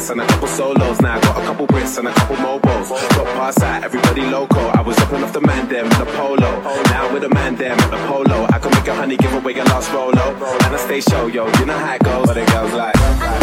hits and a couple solos. Now I got a couple Brits and a couple MOBOs. Got past that, everybody local. I was up off the man them in the polo. Now with the man them in the polo. I can make a honey, give away a lost Rollo, And I stay show, yo, you know how it goes. But it goes like.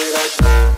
did I do?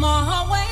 The one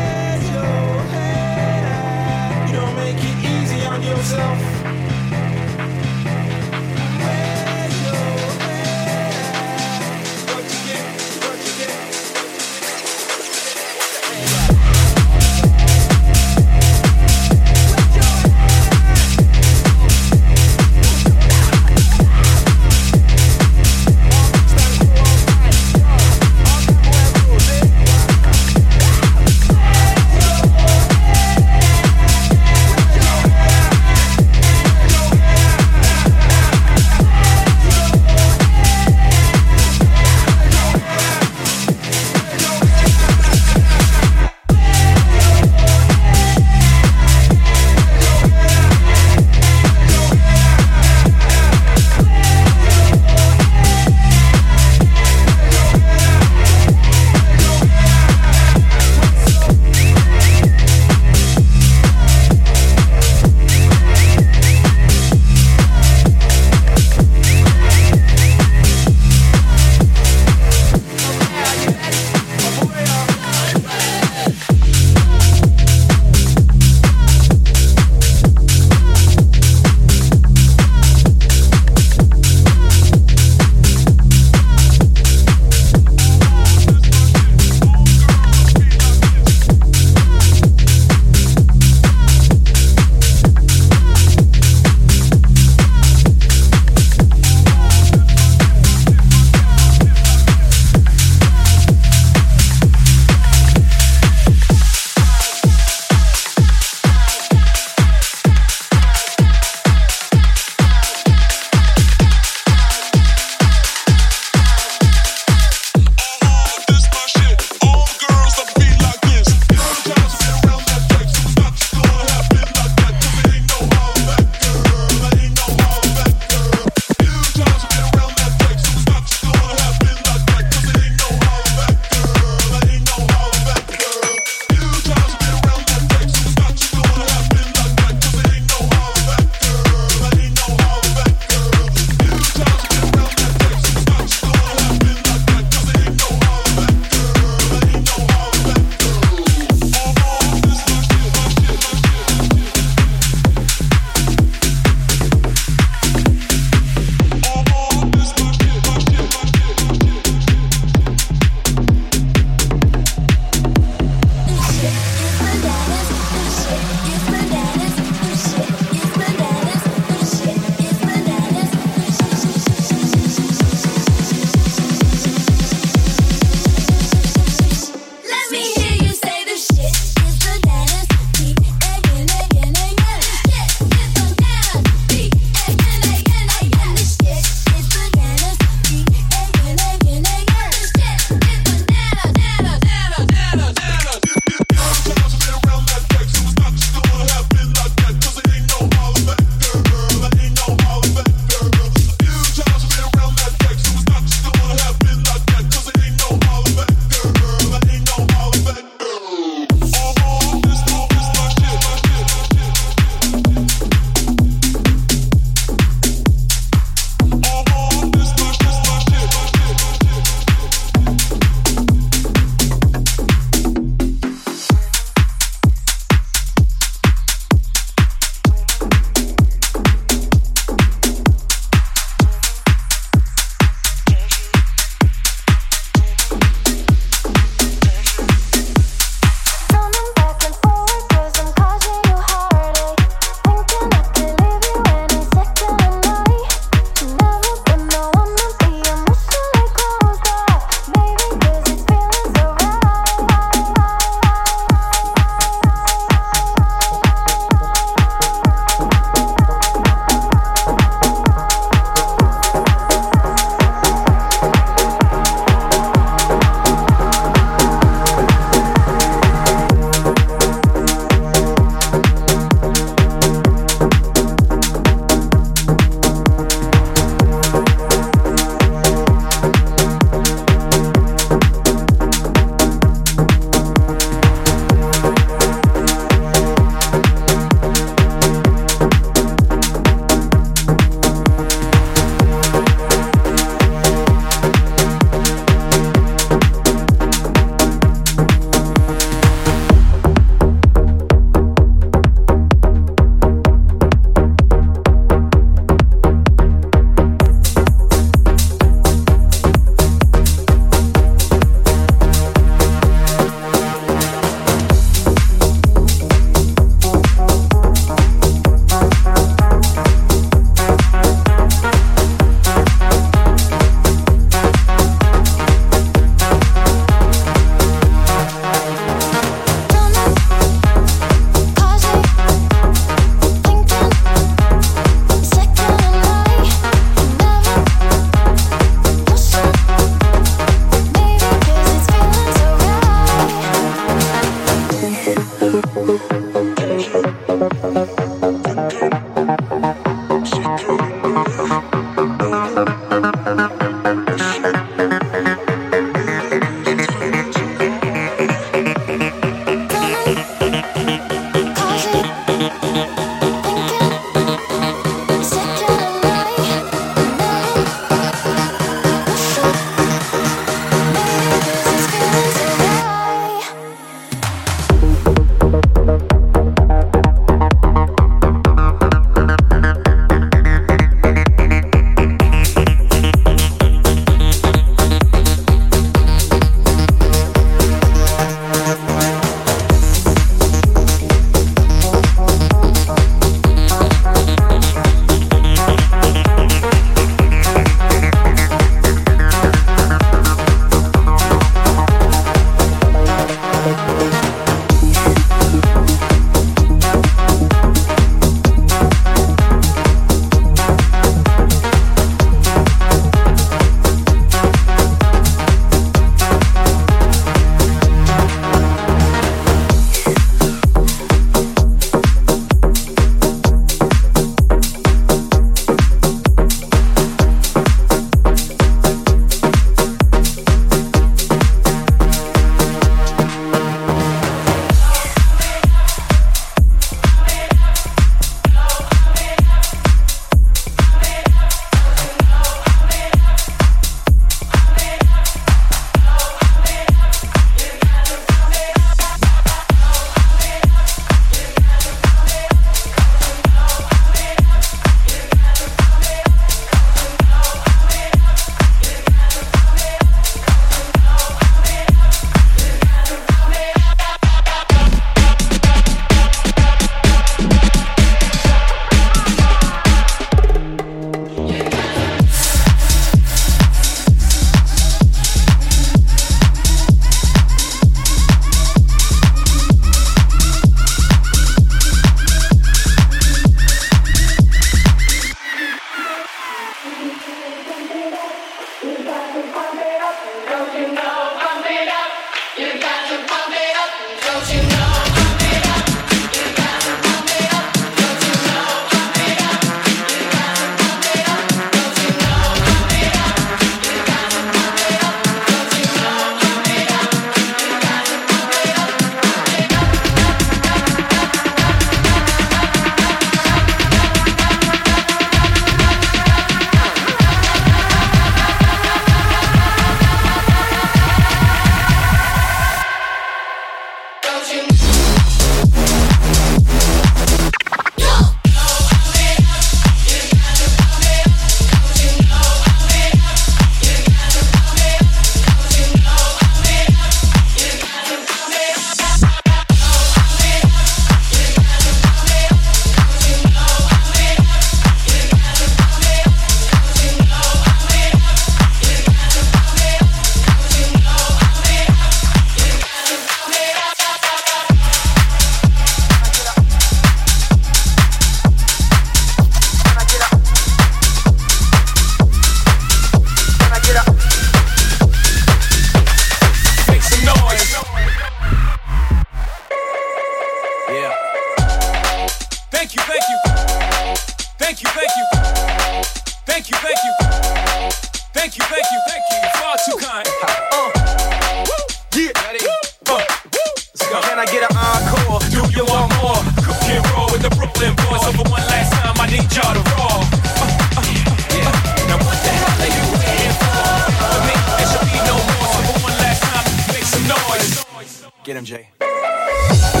Yeah.